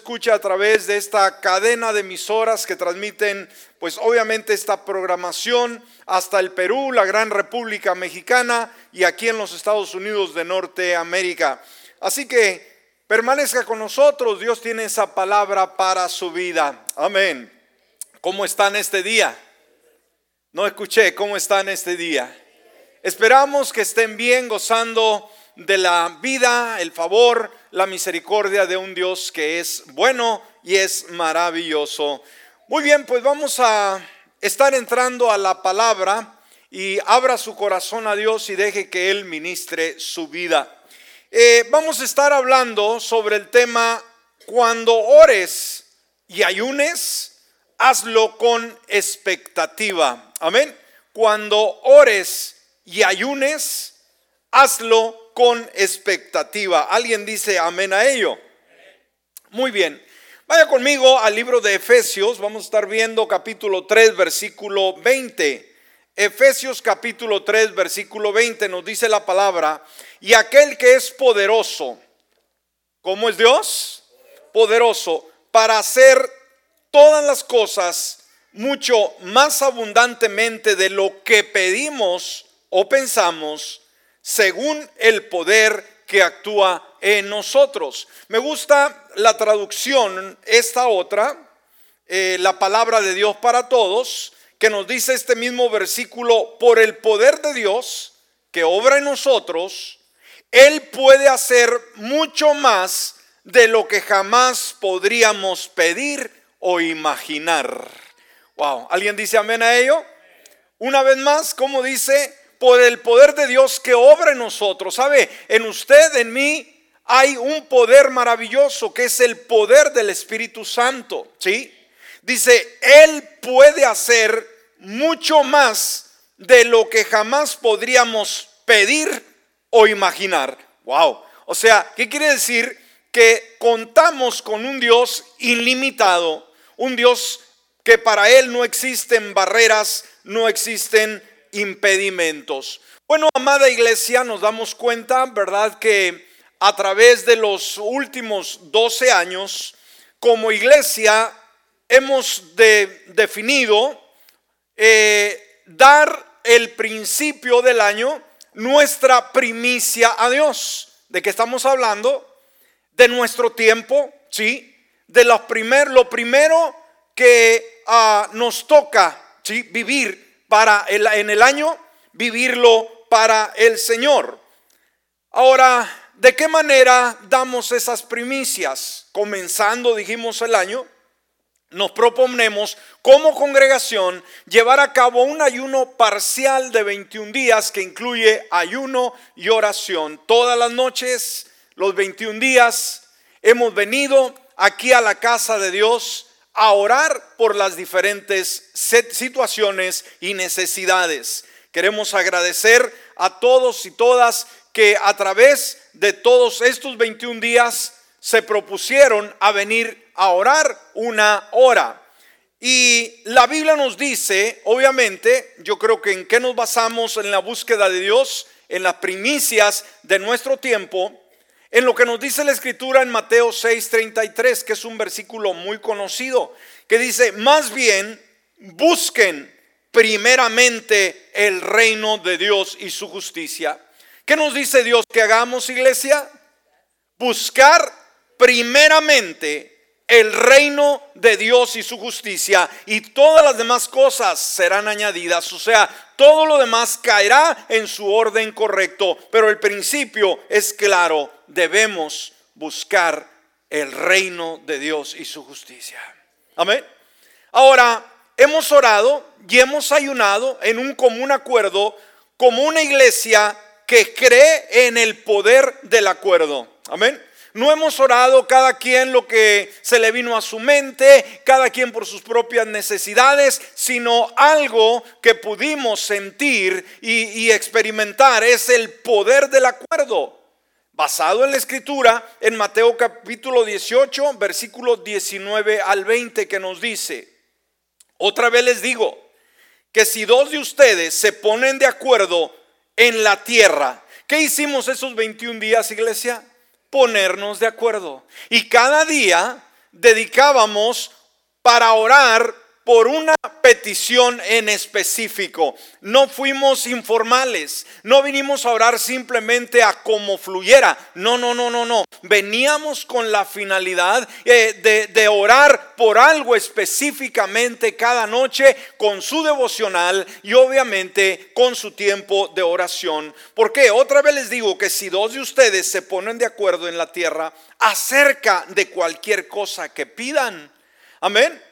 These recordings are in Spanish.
escucha a través de esta cadena de emisoras que transmiten, pues obviamente esta programación hasta el Perú, la Gran República Mexicana y aquí en los Estados Unidos de Norteamérica. Así que permanezca con nosotros, Dios tiene esa palabra para su vida. Amén. ¿Cómo están este día? No escuché, ¿cómo están este día? Esperamos que estén bien, gozando de la vida, el favor, la misericordia de un Dios que es bueno y es maravilloso. Muy bien, pues vamos a estar entrando a la palabra y abra su corazón a Dios y deje que Él ministre su vida. Eh, vamos a estar hablando sobre el tema cuando ores y ayunes, hazlo con expectativa. Amén. Cuando ores y ayunes, hazlo con expectativa. ¿Alguien dice amén a ello? Muy bien. Vaya conmigo al libro de Efesios. Vamos a estar viendo capítulo 3, versículo 20. Efesios capítulo 3, versículo 20 nos dice la palabra, y aquel que es poderoso, ¿cómo es Dios? Poderoso para hacer todas las cosas mucho más abundantemente de lo que pedimos o pensamos según el poder que actúa en nosotros. Me gusta la traducción, esta otra, eh, la palabra de Dios para todos, que nos dice este mismo versículo, por el poder de Dios que obra en nosotros, Él puede hacer mucho más de lo que jamás podríamos pedir o imaginar. Wow, ¿alguien dice amén a ello? Una vez más, como dice, por el poder de Dios que obra en nosotros. ¿Sabe? En usted, en mí, hay un poder maravilloso que es el poder del Espíritu Santo. ¿Sí? Dice, Él puede hacer mucho más de lo que jamás podríamos pedir o imaginar. Wow. O sea, ¿qué quiere decir? Que contamos con un Dios ilimitado, un Dios que para Él no existen barreras, no existen impedimentos. Bueno, amada iglesia, nos damos cuenta, ¿verdad? Que a través de los últimos 12 años, como iglesia, hemos definido eh, dar el principio del año nuestra primicia a Dios. ¿De qué estamos hablando? De nuestro tiempo, ¿sí? De lo, primer, lo primero que ah, nos toca, ¿sí? Vivir para el, en el año, vivirlo para el Señor. Ahora, ¿de qué manera damos esas primicias? Comenzando, dijimos, el año, nos proponemos como congregación llevar a cabo un ayuno parcial de 21 días que incluye ayuno y oración. Todas las noches, los 21 días, hemos venido aquí a la casa de Dios a orar por las diferentes situaciones y necesidades. Queremos agradecer a todos y todas que a través de todos estos 21 días se propusieron a venir a orar una hora. Y la Biblia nos dice, obviamente, yo creo que en qué nos basamos en la búsqueda de Dios, en las primicias de nuestro tiempo, en lo que nos dice la escritura en Mateo 6:33, que es un versículo muy conocido, que dice, más bien busquen primeramente el reino de Dios y su justicia. ¿Qué nos dice Dios que hagamos, iglesia? Buscar primeramente el reino de Dios y su justicia y todas las demás cosas serán añadidas. O sea, todo lo demás caerá en su orden correcto. Pero el principio es claro, debemos buscar el reino de Dios y su justicia. Amén. Ahora, hemos orado y hemos ayunado en un común acuerdo como una iglesia que cree en el poder del acuerdo. Amén. No hemos orado cada quien lo que se le vino a su mente, cada quien por sus propias necesidades, sino algo que pudimos sentir y, experimentar. Es el poder del acuerdo. Basado en la escritura, en Mateo capítulo 18, versículos 19 al 20, que nos dice, otra vez les digo, que si dos de ustedes se ponen de acuerdo en la tierra, ¿qué hicimos esos 21 días, iglesia? ponernos de acuerdo. Y cada día dedicábamos para orar por una petición en específico. No fuimos informales, no vinimos a orar simplemente a como fluyera. No, no, no, no, no. Veníamos con la finalidad eh, de, de orar por algo específicamente cada noche con su devocional y obviamente con su tiempo de oración. Porque otra vez les digo que si dos de ustedes se ponen de acuerdo en la tierra acerca de cualquier cosa que pidan, amén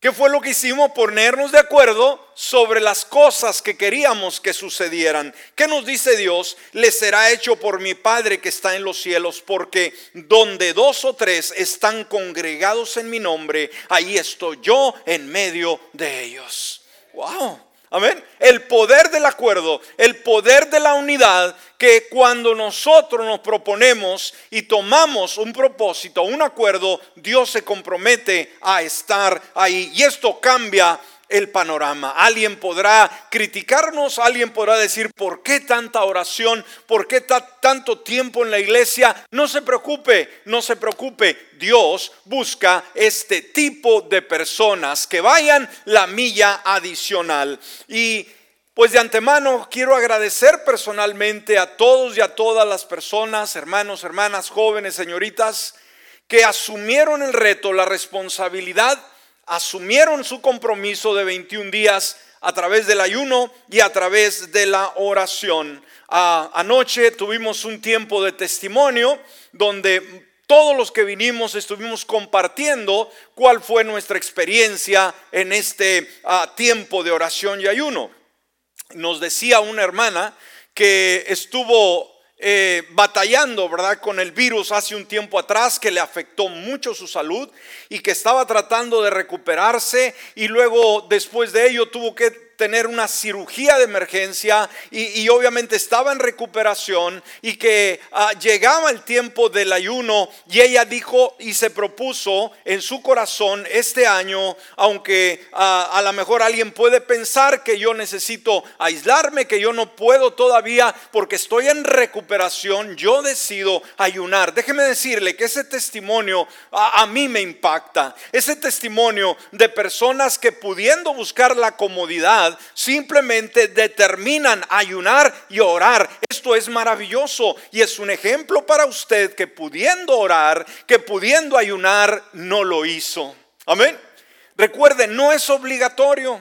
¿Qué fue lo que hicimos? Ponernos de acuerdo sobre las cosas que queríamos que sucedieran. ¿Qué nos dice Dios? Le será hecho por mi Padre que está en los cielos, porque donde dos o tres están congregados en mi nombre, ahí estoy yo en medio de ellos. ¡Wow! Amén. El poder del acuerdo, el poder de la unidad, que cuando nosotros nos proponemos y tomamos un propósito, un acuerdo, Dios se compromete a estar ahí. Y esto cambia el panorama. Alguien podrá criticarnos, alguien podrá decir, ¿por qué tanta oración? ¿Por qué tanto tiempo en la iglesia? No se preocupe, no se preocupe. Dios busca este tipo de personas que vayan la milla adicional. Y pues de antemano quiero agradecer personalmente a todos y a todas las personas, hermanos, hermanas, jóvenes, señoritas, que asumieron el reto, la responsabilidad asumieron su compromiso de 21 días a través del ayuno y a través de la oración. anoche tuvimos un tiempo de testimonio donde todos los que vinimos estuvimos compartiendo cuál fue nuestra experiencia en este ah, tiempo de oración y ayuno. Nos decía una hermana que estuvo eh, batallando, ¿verdad? Con el virus hace un tiempo atrás que le afectó mucho su salud y que estaba tratando de recuperarse y luego después de ello tuvo que tener una cirugía de emergencia y, obviamente estaba en recuperación y que ah, llegaba el tiempo del ayuno y ella dijo y se propuso en su corazón este año, aunque ah, a lo mejor alguien puede pensar que yo necesito aislarme, que yo no puedo todavía porque estoy en recuperación, yo decido ayunar. Déjeme decirle que ese testimonio a mí me impacta, ese testimonio de personas que pudiendo buscar la comodidad, simplemente determinan ayunar y orar. Esto es maravilloso y es un ejemplo para usted que pudiendo orar, que pudiendo ayunar, no lo hizo. Amén. Recuerde, no es obligatorio.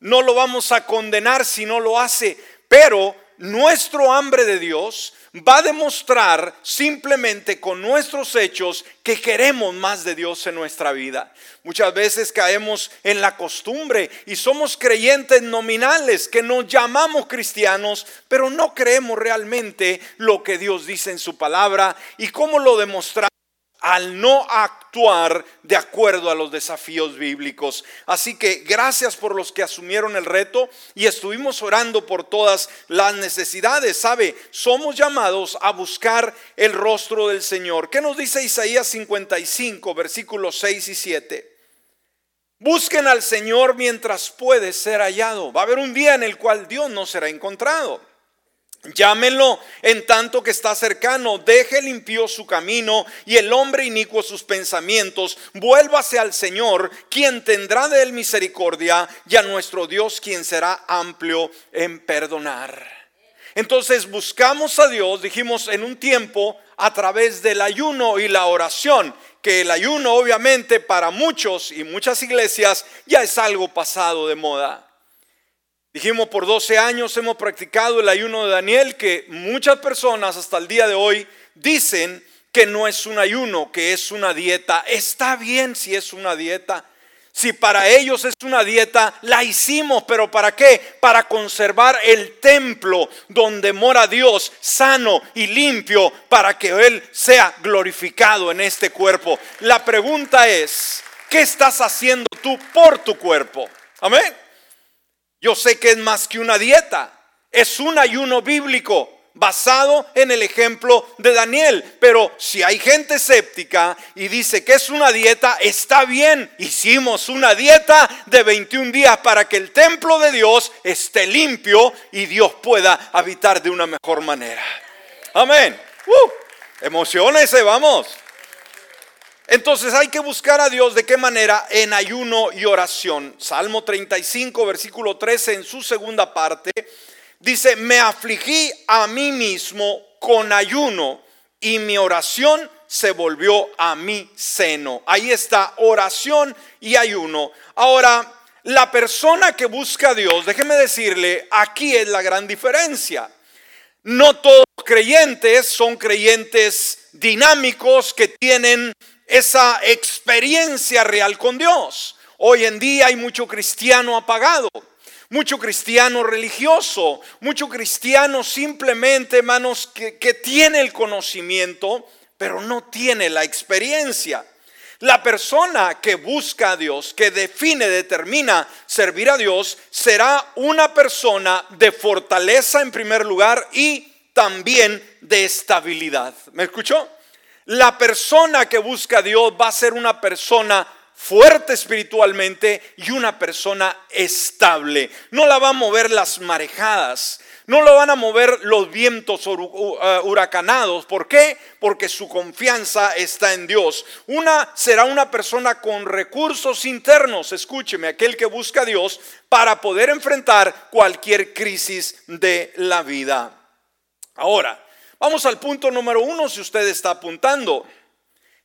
No lo vamos a condenar si no lo hace, pero nuestro hambre de Dios va a demostrar simplemente con nuestros hechos que queremos más de Dios en nuestra vida. Muchas veces caemos en la costumbre y somos creyentes nominales que nos llamamos cristianos, pero no creemos realmente lo que Dios dice en su palabra y cómo lo demostramos al no actuar de acuerdo a los desafíos bíblicos. Así que gracias por los que asumieron el reto y estuvimos orando por todas las necesidades. Sabe, somos llamados a buscar el rostro del Señor. ¿Qué nos dice Isaías 55, versículos 6 y 7? Busquen al Señor mientras puede ser hallado. Va a haber un día en el cual Dios no será encontrado. Llámenlo en tanto que está cercano, deje limpio su camino y el hombre inicuo sus pensamientos, vuélvase al Señor, quien tendrá de él misericordia, y a nuestro Dios, quien será amplio en perdonar. Entonces buscamos a Dios, dijimos en un tiempo, a través del ayuno y la oración, que el ayuno obviamente para muchos y muchas iglesias ya es algo pasado de moda. Dijimos, por 12 años hemos practicado el ayuno de Daniel, que muchas personas hasta el día de hoy dicen que no es un ayuno, que es una dieta. Está bien si es una dieta. Si para ellos es una dieta, la hicimos, pero ¿para qué? Para conservar el templo donde mora Dios sano y limpio para que Él sea glorificado en este cuerpo. La pregunta es, ¿qué estás haciendo tú por tu cuerpo? Amén. Yo sé que es más que una dieta, es un ayuno bíblico basado en el ejemplo de Daniel. Pero si hay gente escéptica y dice que es una dieta, está bien. Hicimos una dieta de 21 días para que el templo de Dios esté limpio y Dios pueda habitar de una mejor manera. Amén. Uh, emociones, vamos. Entonces hay que buscar a Dios de qué manera en ayuno y oración. Salmo 35, versículo 13, en su segunda parte, dice, me afligí a mí mismo con ayuno y mi oración se volvió a mi seno. Ahí está, oración y ayuno. Ahora, la persona que busca a Dios, déjeme decirle, aquí es la gran diferencia. No todos creyentes son creyentes dinámicos que tienen esa experiencia real con Dios. Hoy en día hay mucho cristiano apagado, mucho cristiano religioso, mucho cristiano simplemente, hermanos, que, que tiene el conocimiento, pero no tiene la experiencia. La persona que busca a Dios, que define, determina servir a Dios, será una persona de fortaleza en primer lugar y también de estabilidad. ¿Me escuchó? La persona que busca a Dios va a ser una persona fuerte espiritualmente y una persona estable. No la va a mover las marejadas, no lo van a mover los vientos uh, huracanados. ¿Por qué? Porque su confianza está en Dios. Una será una persona con recursos internos, escúcheme, aquel que busca a Dios para poder enfrentar cualquier crisis de la vida. Ahora, Vamos al punto número uno si usted está apuntando.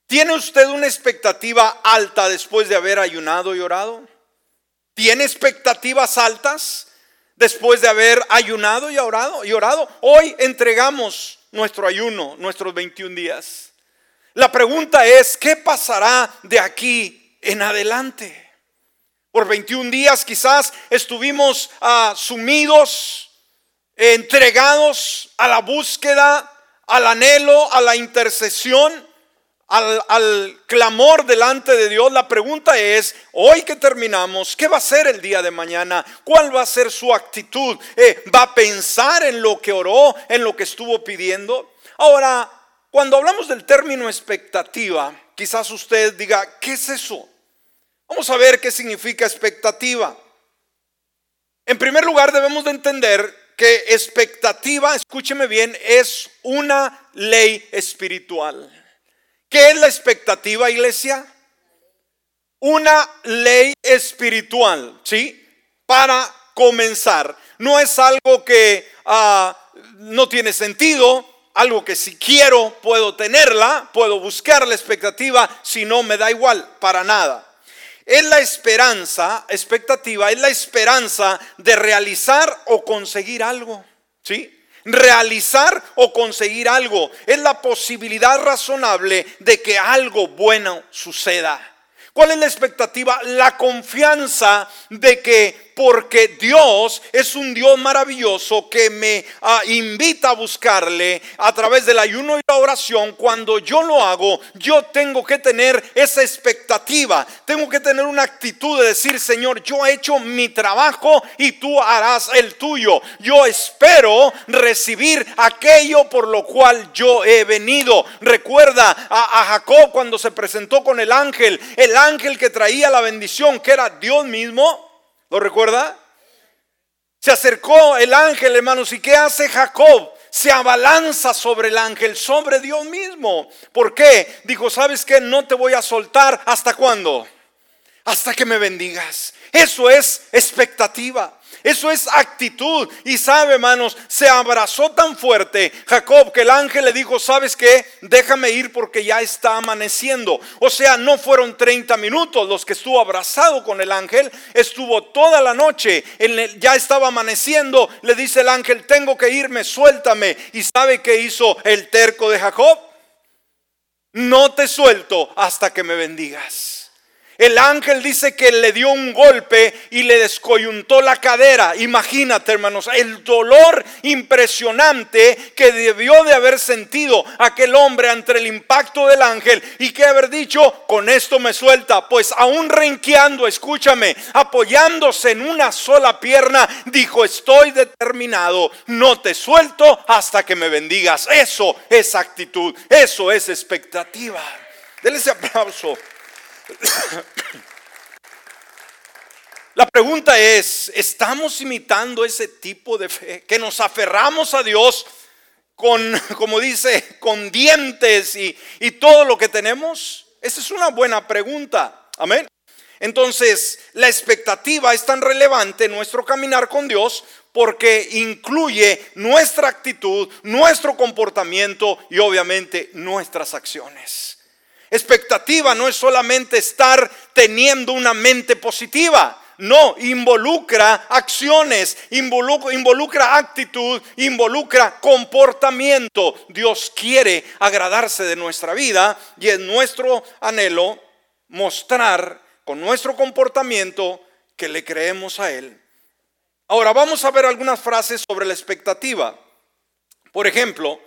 ¿Tiene usted una expectativa alta después de haber ayunado y orado? ¿Tiene expectativas altas después de haber ayunado y orado? Y orado? Hoy entregamos nuestro ayuno, nuestros 21 días. La pregunta es, ¿qué pasará de aquí en adelante? Por 21 días quizás estuvimos uh, sumidos entregados a la búsqueda, al anhelo, a la intercesión, al, clamor delante de Dios. La pregunta es, hoy que terminamos, ¿qué va a ser el día de mañana? ¿Cuál va a ser su actitud? Eh, ¿Va a pensar en lo que oró, en lo que estuvo pidiendo? Ahora, cuando hablamos del término expectativa, quizás usted diga, ¿qué es eso? Vamos a ver qué significa expectativa. En primer lugar, debemos de entender que expectativa, escúcheme bien, es una ley espiritual. ¿Qué es la expectativa, iglesia? Una ley espiritual, ¿sí? Para comenzar. No es algo que ah, no tiene sentido, algo que si quiero puedo tenerla, puedo buscar la expectativa, si no me da igual, para nada. Es la esperanza, expectativa, es la esperanza de realizar o conseguir algo. ¿Sí? Realizar o conseguir algo. Es la posibilidad razonable de que algo bueno suceda. ¿Cuál es la expectativa? La confianza de que porque Dios es un Dios maravilloso que me ah, invita a buscarle a través del ayuno y la oración. Cuando yo lo hago, yo tengo que tener esa expectativa, tengo que tener una actitud de decir, Señor, yo he hecho mi trabajo y tú harás el tuyo. Yo espero recibir aquello por lo cual yo he venido. Recuerda a, a Jacob cuando se presentó con el ángel, el ángel que traía la bendición, que era Dios mismo. ¿Lo recuerda? Se acercó el ángel, hermanos, ¿y qué hace Jacob? Se abalanza sobre el ángel, sobre Dios mismo. ¿Por qué? Dijo, ¿sabes qué? No te voy a soltar. ¿Hasta cuándo? Hasta que me bendigas. Eso es expectativa. Eso es actitud. Y sabe, hermanos, se abrazó tan fuerte Jacob que el ángel le dijo, ¿sabes qué? Déjame ir porque ya está amaneciendo. O sea, no fueron 30 minutos los que estuvo abrazado con el ángel, estuvo toda la noche. Ya estaba amaneciendo. Le dice el ángel, tengo que irme, suéltame. ¿Y sabe qué hizo el terco de Jacob? No te suelto hasta que me bendigas. El ángel dice que le dio un golpe y le descoyuntó la cadera. Imagínate, hermanos, el dolor impresionante que debió de haber sentido aquel hombre ante el impacto del ángel y que haber dicho, con esto me suelta. Pues aún renqueando, escúchame, apoyándose en una sola pierna, dijo, estoy determinado, no te suelto hasta que me bendigas. Eso es actitud, eso es expectativa. Denle ese aplauso. La pregunta es, ¿estamos imitando ese tipo de fe? Que nos aferramos a Dios con, como dice, con dientes y, todo lo que tenemos. Esa es una buena pregunta. Amén. Entonces, la expectativa es tan relevante en nuestro caminar con Dios porque incluye nuestra actitud, nuestro comportamiento y obviamente nuestras acciones. Expectativa no es solamente estar teniendo una mente positiva. No, involucra acciones, involucra, involucra, actitud, involucra comportamiento. Dios quiere agradarse de nuestra vida y es nuestro anhelo mostrar con nuestro comportamiento que le creemos a Él. Ahora vamos a ver algunas frases sobre la expectativa. Por ejemplo,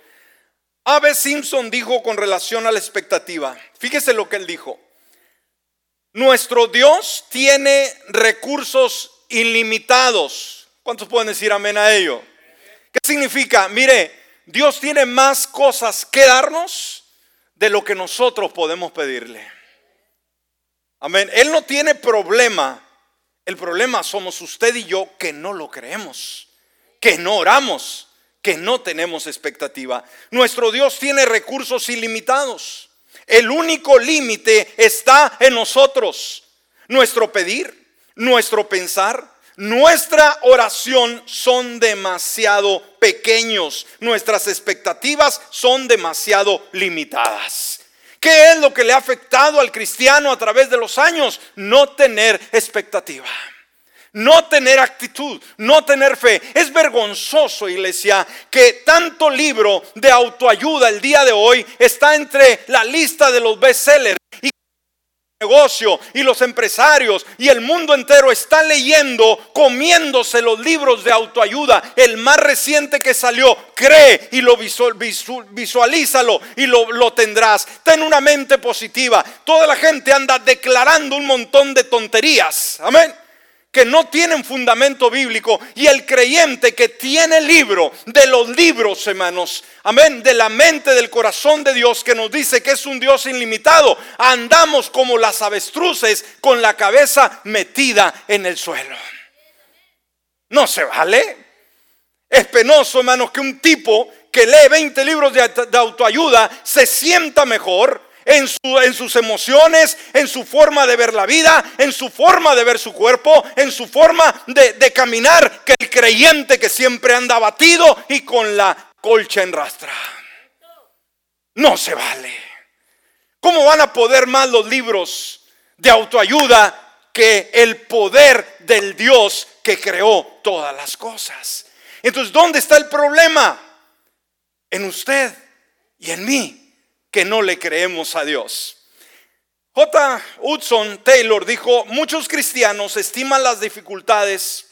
Abe Simpson dijo con relación a la expectativa, fíjese lo que él dijo. Nuestro Dios tiene recursos ilimitados. ¿Cuántos pueden decir amén a ello? ¿Qué significa? Mire, Dios tiene más cosas que darnos de lo que nosotros podemos pedirle. Amén. Él no tiene problema. El problema somos usted y yo que no lo creemos, que no oramos, que no tenemos expectativa. Nuestro Dios tiene recursos ilimitados. El único límite está en nosotros. Nuestro pedir, nuestro pensar, nuestra oración son demasiado pequeños. Nuestras expectativas son demasiado limitadas. ¿Qué es lo que le ha afectado al cristiano a través de los años? No tener expectativa no tener actitud, no tener fe. Es vergonzoso, iglesia, que tanto libro de autoayuda el día de hoy está entre la lista de los bestsellers y negocio y los empresarios y el mundo entero está leyendo, comiéndose los libros de autoayuda. El más reciente que salió, cree y lo visualízalo y lo tendrás. Ten una mente positiva. Toda la gente anda declarando un montón de tonterías. Amén que no tienen fundamento bíblico y el creyente que tiene libro de los libros, hermanos, amén, de la mente, del corazón de Dios que nos dice que es un Dios ilimitado, andamos como las avestruces con la cabeza metida en el suelo. No se vale. Es penoso, hermanos, que un tipo que lee 20 libros de autoayuda se sienta mejor en, sus emociones, en su forma de ver la vida, en su forma de ver su cuerpo, en su forma de, de caminar, que el creyente que siempre anda batido y con la colcha en rastra. No se vale. ¿Cómo van a poder más los libros de autoayuda que el poder del Dios que creó todas las cosas? Entonces, ¿dónde está el problema? En usted y en mí que no le creemos a Dios. J. Hudson Taylor dijo, muchos cristianos estiman las dificultades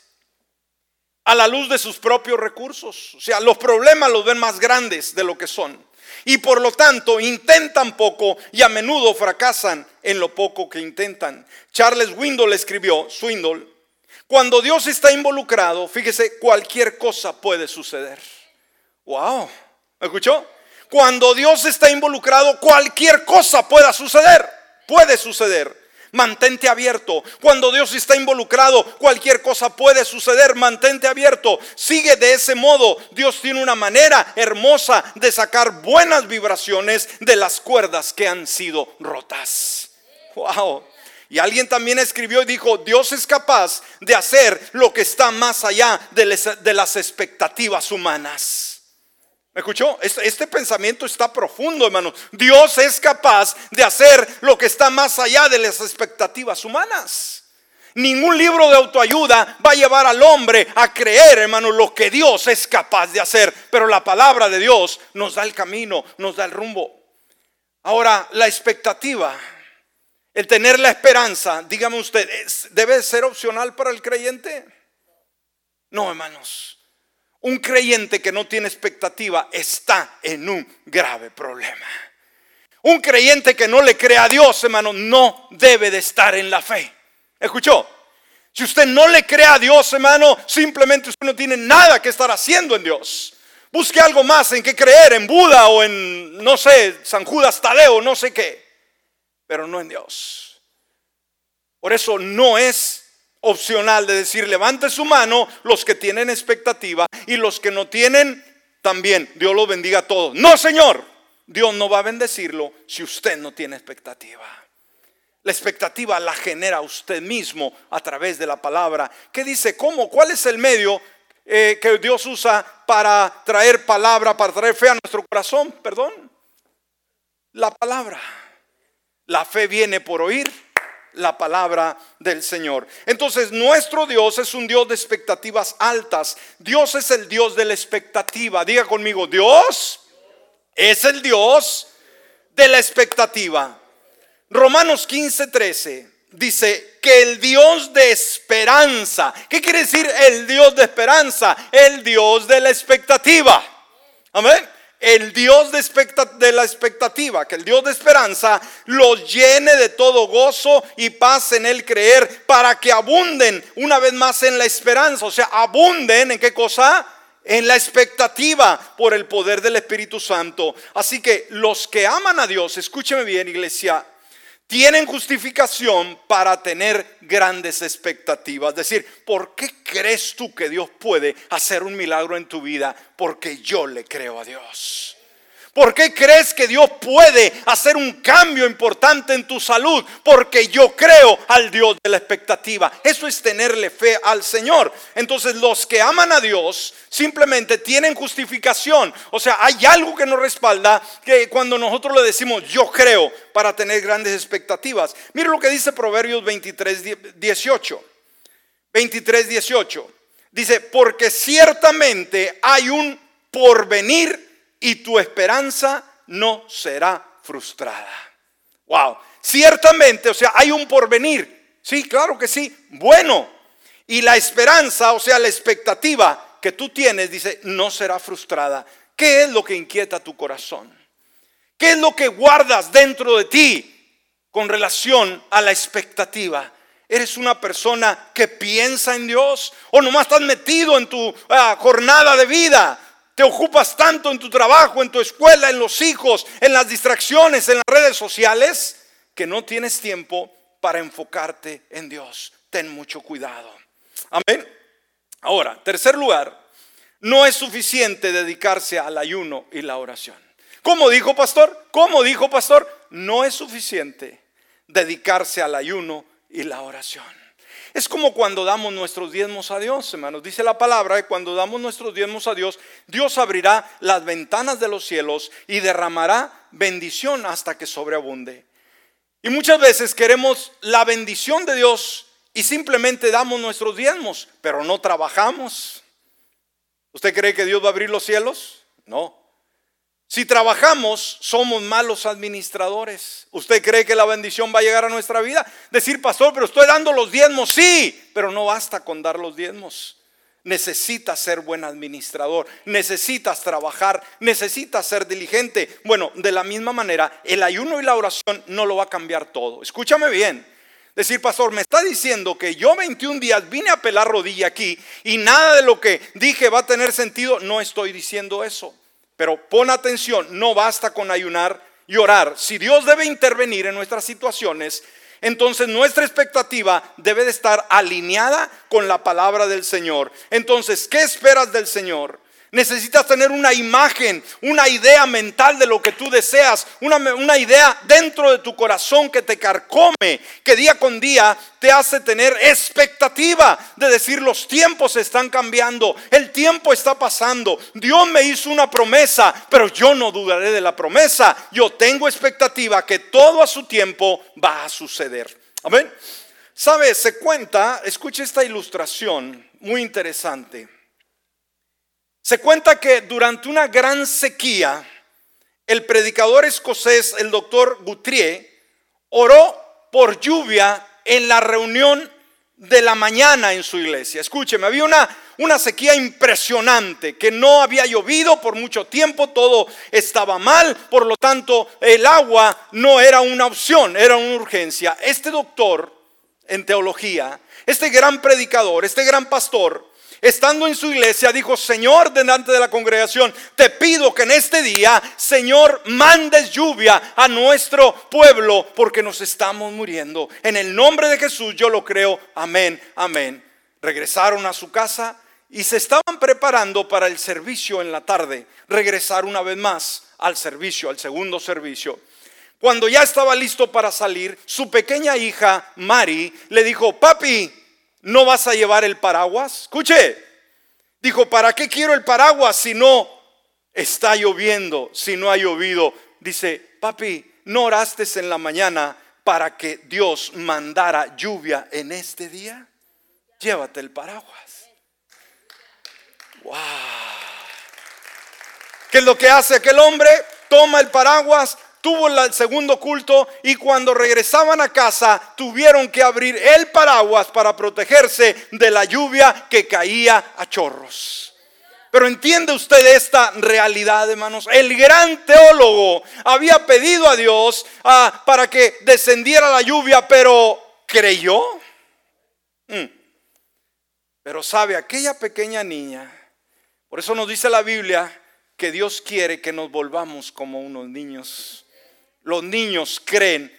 a la luz de sus propios recursos. O sea, los problemas los ven más grandes de lo que son. Y por lo tanto intentan poco y a menudo fracasan en lo poco que intentan. Charles Windle escribió, Swindle, cuando Dios está involucrado, fíjese, cualquier cosa puede suceder. Wow, ¿me escuchó? Cuando Dios está involucrado, cualquier cosa pueda suceder. Puede suceder. Mantente abierto. Cuando Dios está involucrado, cualquier cosa puede suceder. Mantente abierto. Sigue de ese modo. Dios tiene una manera hermosa de sacar buenas vibraciones de las cuerdas que han sido rotas. Wow. Y alguien también escribió y dijo, Dios es capaz de hacer lo que está más allá de las expectativas humanas. ¿Me escuchó? Este, este, pensamiento está profundo, hermano. Dios es capaz de hacer lo que está más allá de las expectativas humanas. Ningún libro de autoayuda va a llevar al hombre a creer, hermano, lo que Dios es capaz de hacer. Pero la palabra de Dios nos da el camino, nos da el rumbo. Ahora, la expectativa, el tener la esperanza, dígame usted, ¿debe ser opcional para el creyente? No, hermanos. Un creyente que no tiene expectativa está en un grave problema. Un creyente que no le cree a Dios, hermano, no debe de estar en la fe. ¿Escuchó? Si usted no le cree a Dios, hermano, simplemente usted no tiene nada que estar haciendo en Dios. Busque algo más en que creer, en Buda o en, no sé, San Judas Tadeo, no sé qué, pero no en Dios. Por eso no es opcional de decir, levante su mano los que tienen expectativa y los que no tienen, también. Dios los bendiga a todos. No, Señor. Dios no va a bendecirlo si usted no tiene expectativa. La expectativa la genera usted mismo a través de la palabra. ¿Qué dice? ¿Cómo? ¿Cuál es el medio eh, que Dios usa para traer palabra, para traer fe a nuestro corazón? Perdón. La palabra. La fe viene por oír la palabra del Señor. Entonces, nuestro Dios es un Dios de expectativas altas. Dios es el Dios de la expectativa. Diga conmigo, Dios es el Dios de la expectativa. Romanos 15, 13 dice que el Dios de esperanza, ¿qué quiere decir el Dios de esperanza? El Dios de la expectativa. Amén el Dios de, la expectativa, que el Dios de esperanza los llene de todo gozo y paz en el creer para que abunden una vez más en la esperanza. O sea, abunden en qué cosa? En la expectativa por el poder del Espíritu Santo. Así que los que aman a Dios, escúcheme bien iglesia, tienen justificación para tener grandes expectativas. Es decir, ¿por qué crees tú que Dios puede hacer un milagro en tu vida? Porque yo le creo a Dios. ¿Por qué crees que Dios puede hacer un cambio importante en tu salud? Porque yo creo al Dios de la expectativa. Eso es tenerle fe al Señor. Entonces los que aman a Dios simplemente tienen justificación. O sea, hay algo que nos respalda que cuando nosotros le decimos yo creo para tener grandes expectativas. Mira lo que dice Proverbios 23, 18. 23, 18. Dice, porque ciertamente hay un porvenir y tu esperanza no será frustrada. Wow, ciertamente, o sea, hay un porvenir. Sí, claro que sí. Bueno, y la esperanza, o sea, la expectativa que tú tienes, dice, no será frustrada. ¿Qué es lo que inquieta tu corazón? ¿Qué es lo que guardas dentro de ti con relación a la expectativa? ¿Eres una persona que piensa en Dios? ¿O nomás estás metido en tu ah, jornada de vida? Te ocupas tanto en tu trabajo, en tu escuela, en los hijos, en las distracciones, en las redes sociales, que no tienes tiempo para enfocarte en Dios. Ten mucho cuidado. Amén. Ahora, tercer lugar, no es suficiente dedicarse al ayuno y la oración. ¿Cómo dijo pastor? ¿Cómo dijo pastor? No es suficiente dedicarse al ayuno y la oración. Es como cuando damos nuestros diezmos a Dios, hermanos. Dice la palabra que cuando damos nuestros diezmos a Dios, Dios abrirá las ventanas de los cielos y derramará bendición hasta que sobreabunde. Y muchas veces queremos la bendición de Dios y simplemente damos nuestros diezmos, pero no trabajamos. ¿Usted cree que Dios va a abrir los cielos? No. Si trabajamos, somos malos administradores. ¿Usted cree que la bendición va a llegar a nuestra vida? Decir, pastor, pero estoy dando los diezmos, sí, pero no basta con dar los diezmos. Necesitas ser buen administrador, necesitas trabajar, necesitas ser diligente. Bueno, de la misma manera, el ayuno y la oración no lo va a cambiar todo. Escúchame bien. Decir, pastor, me está diciendo que yo 21 días vine a pelar rodilla aquí y nada de lo que dije va a tener sentido. No estoy diciendo eso. Pero pon atención, no basta con ayunar y orar. Si Dios debe intervenir en nuestras situaciones, entonces nuestra expectativa debe de estar alineada con la palabra del Señor. Entonces, ¿qué esperas del Señor? Necesitas tener una imagen, una idea mental de lo que tú deseas, una, una, idea dentro de tu corazón que te carcome, que día con día te hace tener expectativa de decir los tiempos están cambiando, el tiempo está pasando, Dios me hizo una promesa, pero yo no dudaré de la promesa, yo tengo expectativa que todo a su tiempo va a suceder. Amén. ¿Sabe? Se cuenta, escuche esta ilustración muy interesante. Se cuenta que durante una gran sequía, el predicador escocés, el doctor Guthrie, oró por lluvia en la reunión de la mañana en su iglesia. Escúcheme, había una, una sequía impresionante, que no había llovido por mucho tiempo, todo estaba mal, por lo tanto el agua no era una opción, era una urgencia. Este doctor en teología, este gran predicador, este gran pastor, estando en su iglesia, dijo, Señor, delante de la congregación, te pido que en este día, Señor, mandes lluvia a nuestro pueblo, porque nos estamos muriendo. En el nombre de Jesús yo lo creo. Amén, amén. Regresaron a su casa y se estaban preparando para el servicio en la tarde, regresar una vez más al servicio, al segundo servicio. Cuando ya estaba listo para salir, su pequeña hija, Mari, le dijo, papi, ¿no vas a llevar el paraguas? Escuche, dijo, ¿para qué quiero el paraguas si no está lloviendo, si no ha llovido? Dice, papi, ¿no oraste en la mañana para que Dios mandara lluvia en este día? Llévate el paraguas. Wow. ¿Qué es lo que hace aquel hombre? Toma el paraguas, tuvo el segundo culto y cuando regresaban a casa tuvieron que abrir el paraguas para protegerse de la lluvia que caía a chorros. Pero entiende usted esta realidad, hermanos. El gran teólogo había pedido a Dios ah, para que descendiera la lluvia, pero creyó. Mm. Pero sabe, aquella pequeña niña por eso nos dice la Biblia que Dios quiere que nos volvamos como unos niños. Los niños creen,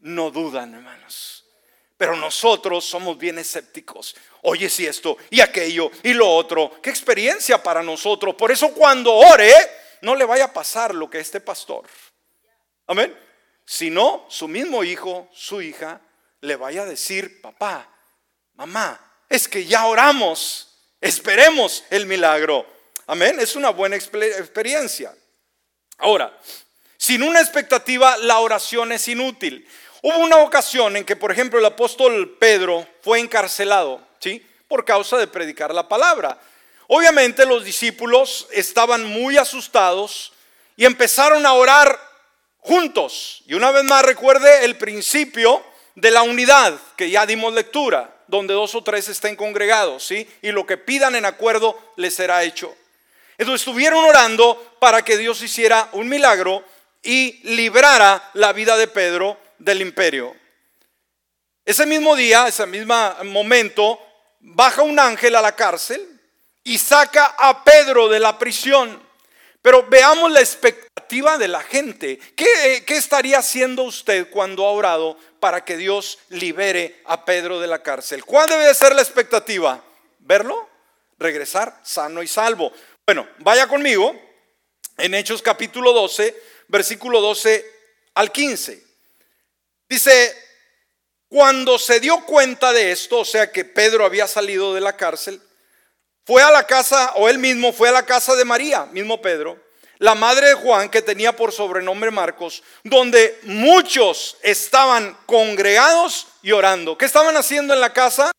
no dudan, hermanos. Pero nosotros somos bien escépticos. Oye, si esto y aquello y lo otro. Qué experiencia para nosotros. Por eso cuando ore, no le vaya a pasar lo que este pastor. Amén. Sino su mismo hijo, su hija, le vaya a decir, papá, mamá, es que ya oramos. Esperemos el milagro. Amén, es una buena experiencia. Ahora, sin una expectativa, la oración es inútil. Hubo una ocasión en que, por ejemplo, el apóstol Pedro fue encarcelado, ¿sí? Por causa de predicar la palabra. Obviamente los discípulos estaban muy asustados y empezaron a orar juntos. Y una vez más recuerde el principio de la unidad que ya dimos lectura, donde dos o tres estén congregados, ¿sí? Y lo que pidan en acuerdo les será hecho. Entonces estuvieron orando para que Dios hiciera un milagro y librara la vida de Pedro del imperio. Ese mismo día, ese mismo momento, baja un ángel a la cárcel y saca a Pedro de la prisión. Pero veamos la expectativa de la gente. ¿Qué, ¿Qué, estaría haciendo usted cuando ha orado para que Dios libere a Pedro de la cárcel? ¿Cuál debe de ser la expectativa? ¿Verlo? Regresar sano y salvo. Bueno, vaya conmigo en Hechos capítulo 12, versículo 12 al 15. Dice, cuando se dio cuenta de esto, o sea que Pedro había salido de la cárcel, fue a la casa, o él mismo fue a la casa de María, mismo Pedro, la madre de Juan, que tenía por sobrenombre Marcos, donde muchos estaban congregados y orando. ¿Qué estaban haciendo en la casa?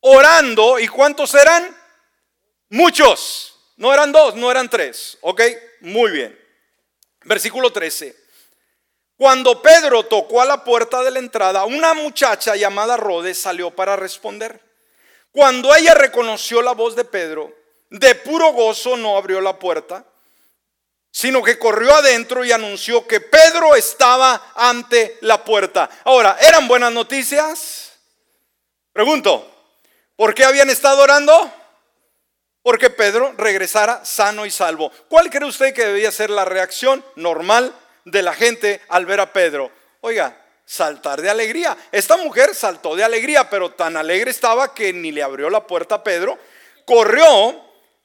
Orando, ¿y cuántos eran? Muchos. No eran dos, no eran tres. ¿Ok? Muy bien. Versículo 13. Cuando Pedro tocó a la puerta de la entrada, una muchacha llamada Rhodes salió para responder. Cuando ella reconoció la voz de Pedro, de puro gozo no abrió la puerta, sino que corrió adentro y anunció que Pedro estaba ante la puerta. Ahora, ¿eran buenas noticias? Pregunto, ¿por qué habían estado orando? Porque Pedro regresara sano y salvo. ¿Cuál cree usted que debía ser la reacción normal de la gente al ver a Pedro? Oiga, saltar de alegría. Esta mujer saltó de alegría, pero tan alegre estaba que ni le abrió la puerta a Pedro. Corrió,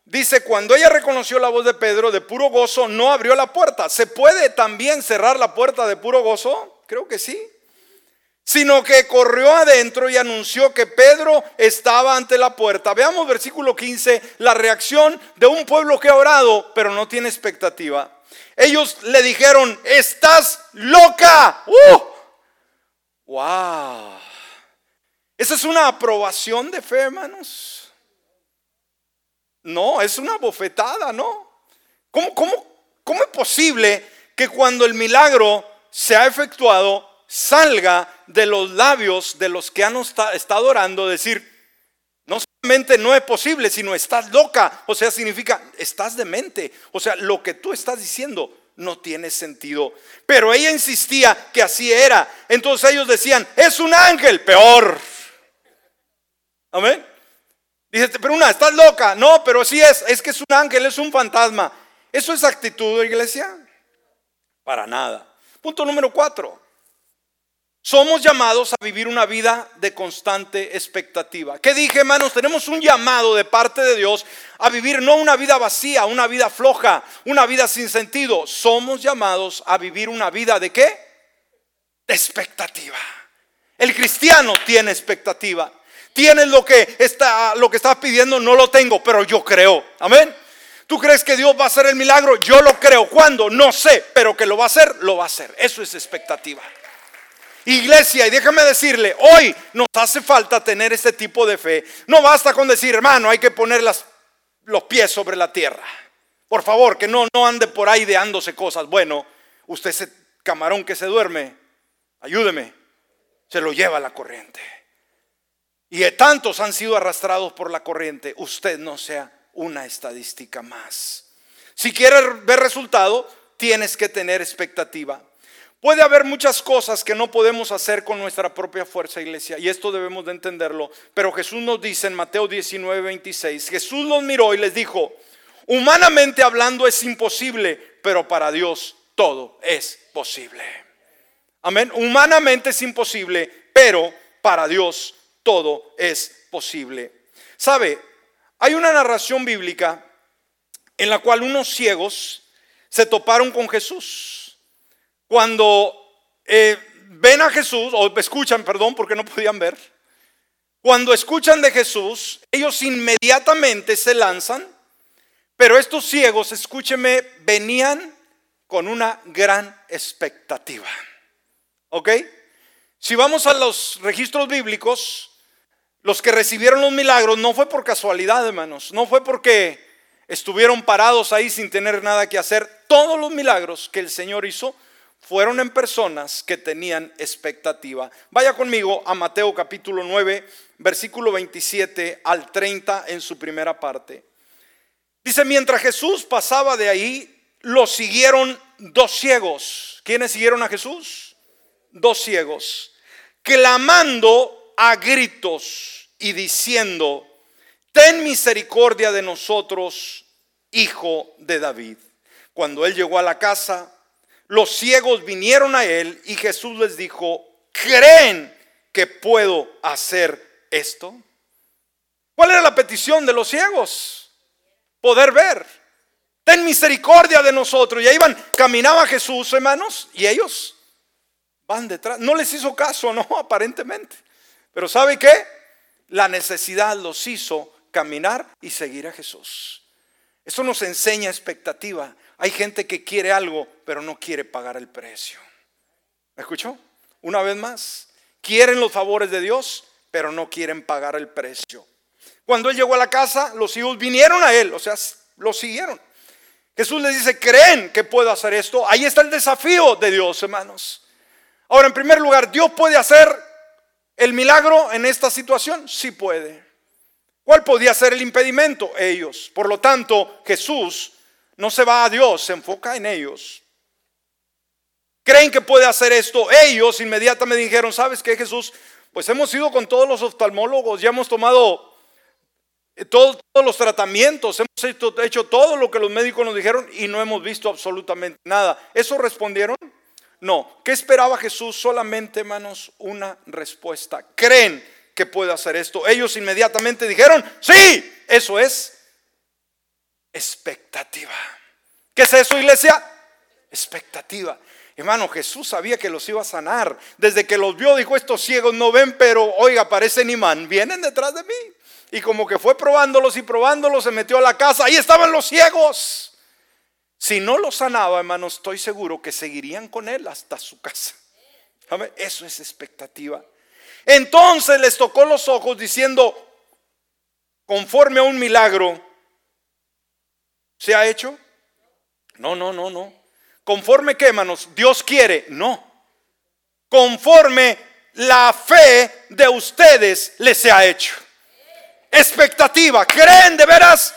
dice, cuando ella reconoció la voz de Pedro de puro gozo, no abrió la puerta. ¿Se puede también cerrar la puerta de puro gozo? Creo que sí sino que corrió adentro y anunció que Pedro estaba ante la puerta. Veamos versículo 15, la reacción de un pueblo que ha orado, pero no tiene expectativa. Ellos le dijeron, estás loca. ¡Uh! ¡Wow! ¿Esa es una aprobación de fe, hermanos? No, es una bofetada, ¿no? ¿Cómo, cómo, cómo es posible que cuando el milagro se ha efectuado, salga de los labios de los que han estado orando, decir, no solamente no es posible, sino estás loca. O sea, significa, estás demente. O sea, lo que tú estás diciendo no tiene sentido. Pero ella insistía que así era. Entonces ellos decían, es un ángel, peor. Amén. Dice, pero una, estás loca. No, pero sí es, es que es un ángel, es un fantasma. ¿Eso es actitud, iglesia? Para nada. Punto número cuatro. Somos llamados a vivir una vida de constante expectativa. ¿Qué dije, hermanos? Tenemos un llamado de parte de Dios a vivir no una vida vacía, una vida floja, una vida sin sentido. Somos llamados a vivir una vida de qué? De expectativa. El cristiano tiene expectativa. Tienes lo que está lo que estás pidiendo, no lo tengo, pero yo creo. Amén. ¿Tú crees que Dios va a hacer el milagro? Yo lo creo. ¿Cuándo? No sé, pero que lo va a hacer, lo va a hacer. Eso es expectativa. Iglesia, y déjame decirle, hoy nos hace falta tener este tipo de fe. No basta con decir, hermano, hay que poner los pies sobre la tierra. Por favor, que no, no ande por ahí ideándose cosas. Bueno, usted ese camarón que se duerme, ayúdeme, se lo lleva la corriente. Y tantos han sido arrastrados por la corriente, usted no sea una estadística más. Si quieres ver resultado, tienes que tener expectativa. Puede haber muchas cosas que no podemos hacer con nuestra propia fuerza, iglesia, y esto debemos de entenderlo. Pero Jesús nos dice en Mateo 19, 26, Jesús los miró y les dijo, humanamente hablando es imposible, pero para Dios todo es posible. Amén. Humanamente es imposible, pero para Dios todo es posible. ¿Sabe? Hay una narración bíblica en la cual unos ciegos se toparon con Jesús cuando eh, ven a Jesús, o escuchan, perdón, porque no podían ver, cuando escuchan de Jesús, ellos inmediatamente se lanzan, pero estos ciegos, escúcheme, venían con una gran expectativa. ¿Ok? Si vamos a los registros bíblicos, los que recibieron los milagros no fue por casualidad, hermanos, no fue porque estuvieron parados ahí sin tener nada que hacer. Todos los milagros que el Señor hizo fueron en personas que tenían expectativa. Vaya conmigo a Mateo capítulo 9, versículo 27 al 30 en su primera parte. Dice, mientras Jesús pasaba de ahí, lo siguieron dos ciegos. ¿Quiénes siguieron a Jesús? Dos ciegos, clamando a gritos y diciendo, ten misericordia de nosotros, hijo de David. Cuando él llegó a la casa, los ciegos vinieron a él y Jesús les dijo, ¿creen que puedo hacer esto? ¿Cuál era la petición de los ciegos? Poder ver. Ten misericordia de nosotros. Y ahí van, caminaba Jesús, hermanos, y ellos van detrás. No les hizo caso, no, aparentemente. Pero ¿sabe qué? La necesidad los hizo caminar y seguir a Jesús. Eso nos enseña expectativa. Hay gente que quiere algo, pero no quiere pagar el precio. ¿Me escuchó? Una vez más, quieren los favores de Dios, pero no quieren pagar el precio. Cuando él llegó a la casa, los hijos vinieron a él, o sea, lo siguieron. Jesús les dice, ¿creen que puedo hacer esto? Ahí está el desafío de Dios, hermanos. Ahora, en primer lugar, ¿Dios puede hacer el milagro en esta situación? Sí puede. ¿Cuál podía ser el impedimento? Ellos. Por lo tanto, Jesús no se va a Dios, se enfoca en ellos. ¿Creen que puede hacer esto? Ellos inmediatamente dijeron, ¿sabes qué Jesús? Pues hemos ido con todos los oftalmólogos, ya hemos tomado eh, todos, los tratamientos, hemos hecho, todo lo que los médicos nos dijeron y no hemos visto absolutamente nada. ¿Eso respondieron? No. ¿Qué esperaba Jesús? Solamente, hermanos, una respuesta. ¿Creen que puede hacer esto? Ellos inmediatamente dijeron, sí, eso es expectativa. ¿Qué es eso, iglesia? Expectativa. Hermano, Jesús sabía que los iba a sanar. Desde que los vio, dijo, estos ciegos no ven, pero oiga, parecen imán, vienen detrás de mí. Y como que fue probándolos y probándolos, se metió a la casa, ahí estaban los ciegos. Si no los sanaba, hermano, estoy seguro que seguirían con él hasta su casa. Eso es expectativa. Entonces les tocó los ojos diciendo, conforme a un milagro, ¿Se ha hecho? No, no, no, no. Conforme que, hermanos, Dios quiere, no. Conforme la fe de ustedes les se ha hecho. Expectativa, ¿creen de veras?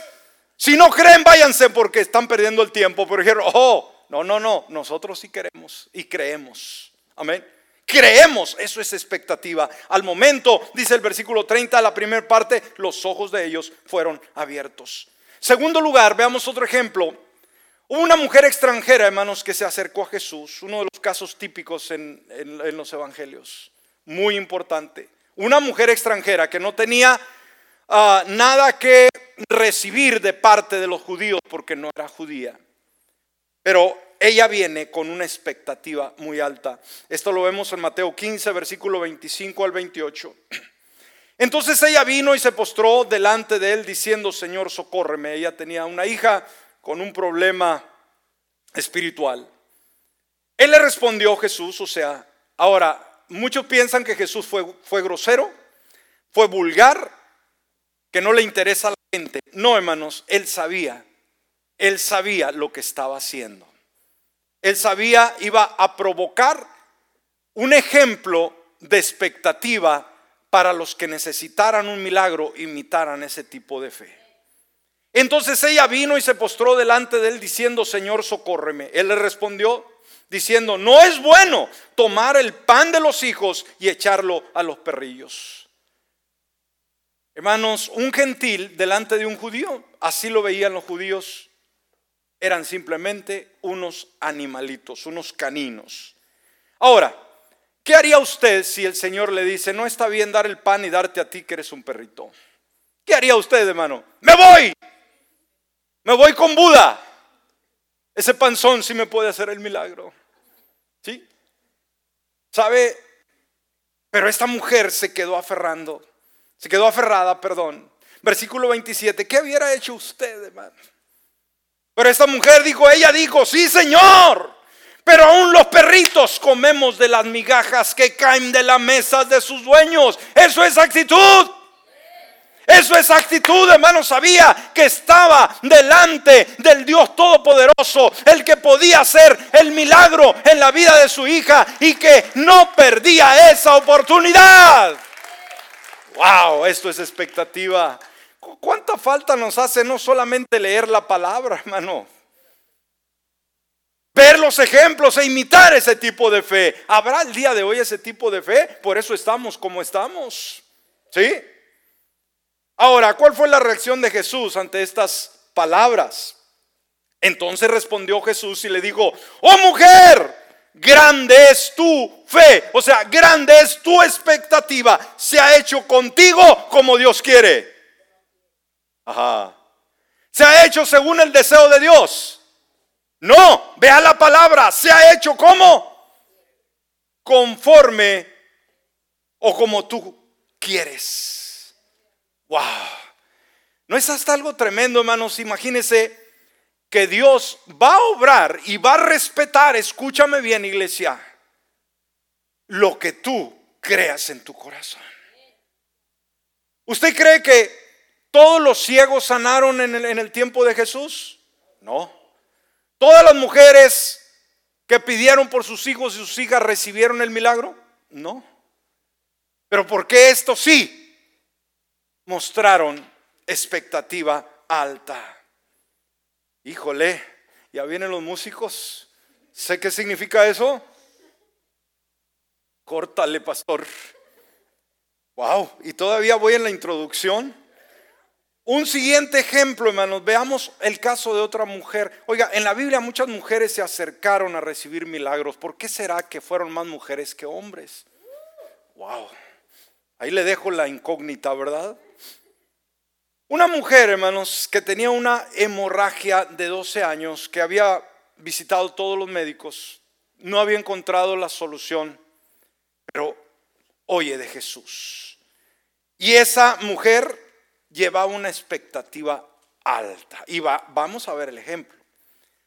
Si no creen, váyanse porque están perdiendo el tiempo. Pero dijeron, oh, no, no, no, nosotros sí queremos y creemos. Amén. Creemos, eso es expectativa. Al momento, dice el versículo 30, la primera parte, los ojos de ellos fueron abiertos. Segundo lugar, veamos otro ejemplo. Hubo una mujer extranjera, hermanos, que se acercó a Jesús, uno de los casos típicos en, los evangelios, muy importante. Una mujer extranjera que no tenía ah, nada que recibir de parte de los judíos porque no era judía. Pero ella viene con una expectativa muy alta. Esto lo vemos en Mateo 15, versículo 25 al 28. Entonces ella vino y se postró delante de él diciendo, Señor, socórreme. Ella tenía una hija con un problema espiritual. Él le respondió Jesús, o sea, ahora, muchos piensan que Jesús fue, fue grosero, fue vulgar, que no le interesa a la gente. No, hermanos, él sabía, él sabía lo que estaba haciendo. Él sabía, iba a provocar un ejemplo de expectativa para los que necesitaran un milagro, imitaran ese tipo de fe. Entonces ella vino y se postró delante de él diciendo, Señor, socórreme. Él le respondió diciendo, no es bueno tomar el pan de los hijos y echarlo a los perrillos. Hermanos, un gentil delante de un judío, así lo veían los judíos, eran simplemente unos animalitos, unos caninos. Ahora, ¿qué haría usted si el Señor le dice, no está bien dar el pan y darte a ti que eres un perrito? ¿Qué haría usted, hermano? Me voy, me voy con Buda. Ese panzón sí me puede hacer el milagro. ¿Sí? ¿Sabe? Pero esta mujer se quedó aferrando. Se quedó aferrada, perdón. Versículo 27. ¿Qué hubiera hecho usted, hermano? Pero esta mujer dijo, ella dijo, sí, Señor. Pero aún los perritos comemos de las migajas que caen de la mesa de sus dueños. Eso es actitud. Eso es actitud, hermano. Sabía que estaba delante del Dios Todopoderoso, el que podía hacer el milagro en la vida de su hija y que no perdía esa oportunidad. Wow, esto es expectativa. ¿Cuánta falta nos hace no solamente leer la palabra, hermano? Ver los ejemplos e imitar ese tipo de fe. ¿Habrá el día de hoy ese tipo de fe? Por eso estamos como estamos. ¿Sí? Ahora, ¿cuál fue la reacción de Jesús ante estas palabras? Entonces respondió Jesús y le dijo, oh mujer, grande es tu fe, o sea, grande es tu expectativa, se ha hecho contigo como Dios quiere. Ajá. Se ha hecho según el deseo de Dios. No, vea la palabra, se ha hecho como conforme o como tú quieres. Wow. ¿No es hasta algo tremendo, hermanos? Imagínense que Dios va a obrar y va a respetar, escúchame bien, iglesia, lo que tú creas en tu corazón. ¿Usted cree que todos los ciegos sanaron en el, en el tiempo de Jesús? No. ¿Todas las mujeres que pidieron por sus hijos y sus hijas recibieron el milagro? No. Pero ¿por qué esto sí? mostraron expectativa alta. Híjole, ya vienen los músicos. ¿Sé qué significa eso? Córtale, pastor. Wow, y todavía voy en la introducción. Un siguiente ejemplo, hermanos, veamos el caso de otra mujer. Oiga, en la Biblia muchas mujeres se acercaron a recibir milagros. ¿Por qué será que fueron más mujeres que hombres? Wow. Ahí le dejo la incógnita, ¿verdad? Una mujer, hermanos, que tenía una hemorragia de 12 años, que había visitado todos los médicos, no había encontrado la solución, pero oye de Jesús. Y esa mujer llevaba una expectativa alta. Y vamos a ver el ejemplo.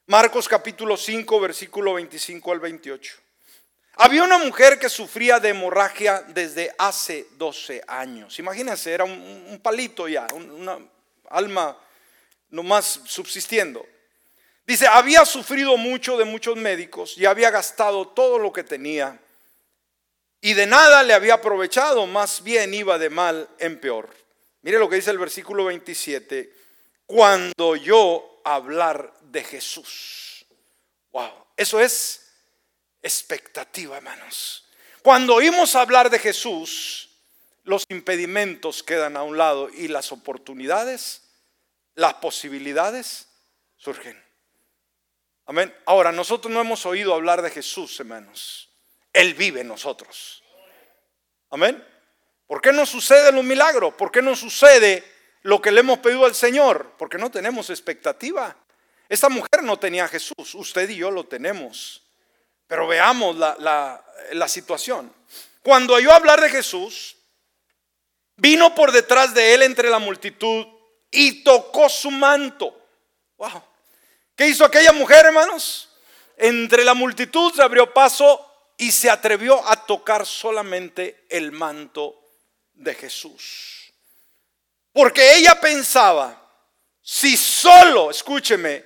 Marcos capítulo 5, versículo 25 al 28. Había una mujer que sufría de hemorragia desde hace 12 años. Imagínense, era un, palito ya, una alma nomás subsistiendo. Dice, había sufrido mucho de muchos médicos y había gastado todo lo que tenía. Y de nada le había aprovechado, más bien iba de mal en peor. Mire lo que dice el versículo 27. Cuando yo hablar de Jesús. Wow, eso es expectativa, hermanos. Cuando oímos hablar de Jesús, los impedimentos quedan a un lado y las oportunidades, las posibilidades surgen. Amén. Ahora, nosotros no hemos oído hablar de Jesús, hermanos. Él vive en nosotros. Amén. ¿Por qué no sucede los milagros? ¿Por qué no sucede lo que le hemos pedido al Señor? Porque no tenemos expectativa. Esta mujer no tenía a Jesús, usted y yo lo tenemos. Pero veamos la, la situación. Cuando oyó hablar de Jesús, vino por detrás de él entre la multitud y tocó su manto. Wow. ¿Qué hizo aquella mujer, hermanos? Entre la multitud se abrió paso y se atrevió a tocar solamente el manto de Jesús. Porque ella pensaba, si solo, escúcheme,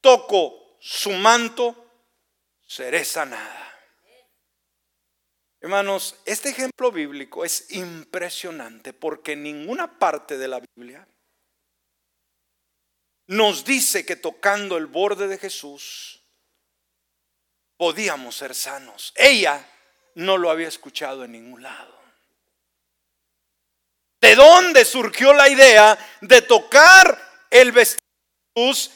toco su manto, seré sanada. Hermanos, este ejemplo bíblico es impresionante porque en ninguna parte de la Biblia nos dice que tocando el borde de Jesús podíamos ser sanos. Ella no lo había escuchado en ningún lado. ¿De dónde surgió la idea de tocar el vestido de Jesús?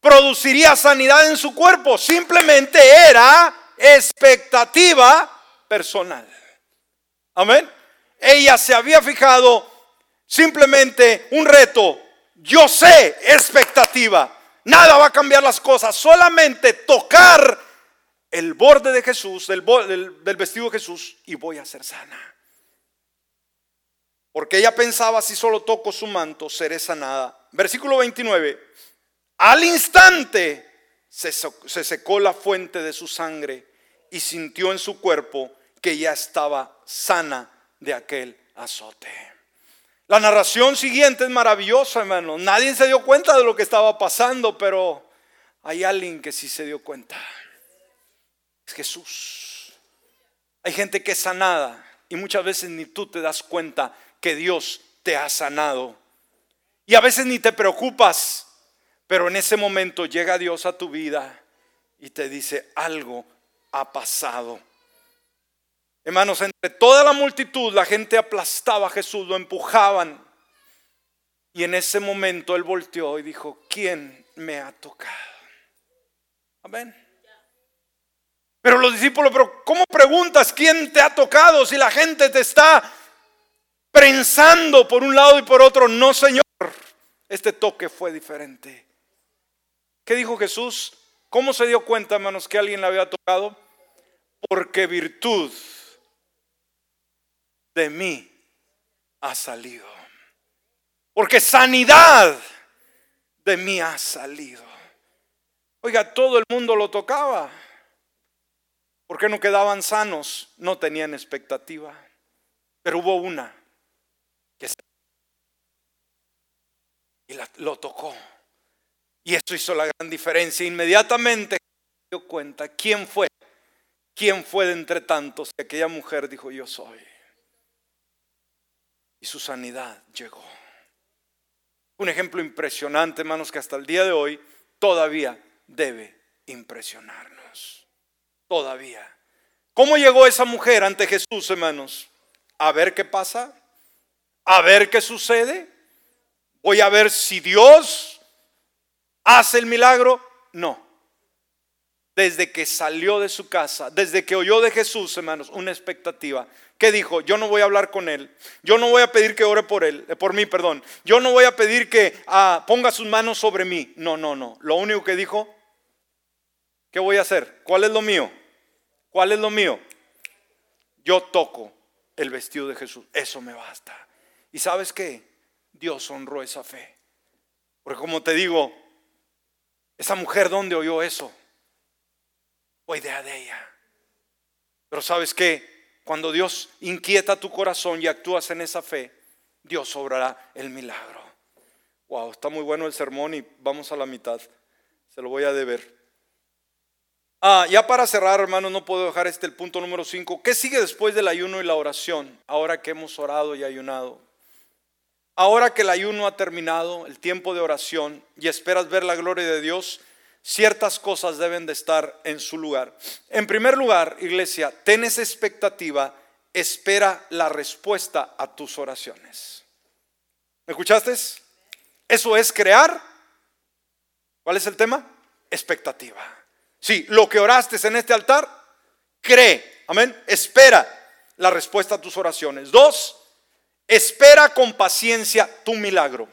Produciría sanidad en su cuerpo. Simplemente era expectativa personal. Amén. Ella se había fijado simplemente un reto yo sé, expectativa. Nada va a cambiar las cosas. Solamente tocar el borde de Jesús, del, del, vestido de Jesús, y voy a ser sana. Porque ella pensaba, si solo toco su manto, seré sanada. Versículo 29. Al instante se, se secó la fuente de su sangre y sintió en su cuerpo que ya estaba sana de aquel azote. La narración siguiente es maravillosa, hermano. Nadie se dio cuenta de lo que estaba pasando, pero hay alguien que sí se dio cuenta. Es Jesús. Hay gente que es sanada y muchas veces ni tú te das cuenta que Dios te ha sanado. Y a veces ni te preocupas, pero en ese momento llega Dios a tu vida y te dice algo ha pasado. Hermanos, entre toda la multitud la gente aplastaba a Jesús, lo empujaban. Y en ese momento él volteó y dijo, ¿quién me ha tocado? Amén. Pero los discípulos, pero ¿cómo preguntas quién te ha tocado si la gente te está prensando por un lado y por otro? No, Señor, este toque fue diferente. ¿Qué dijo Jesús? ¿Cómo se dio cuenta, hermanos, que alguien le había tocado? Porque virtud de mí ha salido. Porque sanidad de mí ha salido. Oiga, todo el mundo lo tocaba. ¿Por qué no quedaban sanos? No tenían expectativa. Pero hubo una que y lo tocó. Y eso hizo la gran diferencia. Inmediatamente dio cuenta quién fue. ¿Quién fue de entre tantos? que aquella mujer dijo, yo soy y su sanidad llegó. Un ejemplo impresionante, hermanos, que hasta el día de hoy todavía debe impresionarnos. Todavía. ¿Cómo llegó esa mujer ante Jesús, hermanos? A ver qué pasa, a ver qué sucede. Voy a ver si Dios hace el milagro. No. Desde que salió de su casa, desde que oyó de Jesús, hermanos, una expectativa ¿Qué dijo? Yo no voy a hablar con él. Yo no voy a pedir que ore por él, eh, por mí, perdón. Yo no voy a pedir que ah, ponga sus manos sobre mí. No, no, no. Lo único que dijo, ¿qué voy a hacer? ¿Cuál es lo mío? ¿Cuál es lo mío? Yo toco el vestido de Jesús. Eso me basta. ¿Y sabes qué? Dios honró esa fe. Porque como te digo, esa mujer, ¿dónde oyó eso? Fue idea de ella. Pero ¿sabes qué? Cuando Dios inquieta tu corazón y actúas en esa fe, Dios obrará el milagro. Wow, está muy bueno el sermón y vamos a la mitad. Se lo voy a deber. Ah, ya para cerrar, hermanos, no puedo dejar este el punto número 5. ¿Qué sigue después del ayuno y la oración? Ahora que hemos orado y ayunado. Ahora que el ayuno ha terminado, el tiempo de oración, y esperas ver la gloria de Dios, ciertas cosas deben de estar en su lugar. En primer lugar, iglesia, ten expectativa, espera la respuesta a tus oraciones. ¿Me escuchaste? Eso es crear. ¿Cuál es el tema? expectativa. Sí, lo que oraste en este altar, cree, amén, espera la respuesta a tus oraciones. Dos, espera con paciencia tu milagro.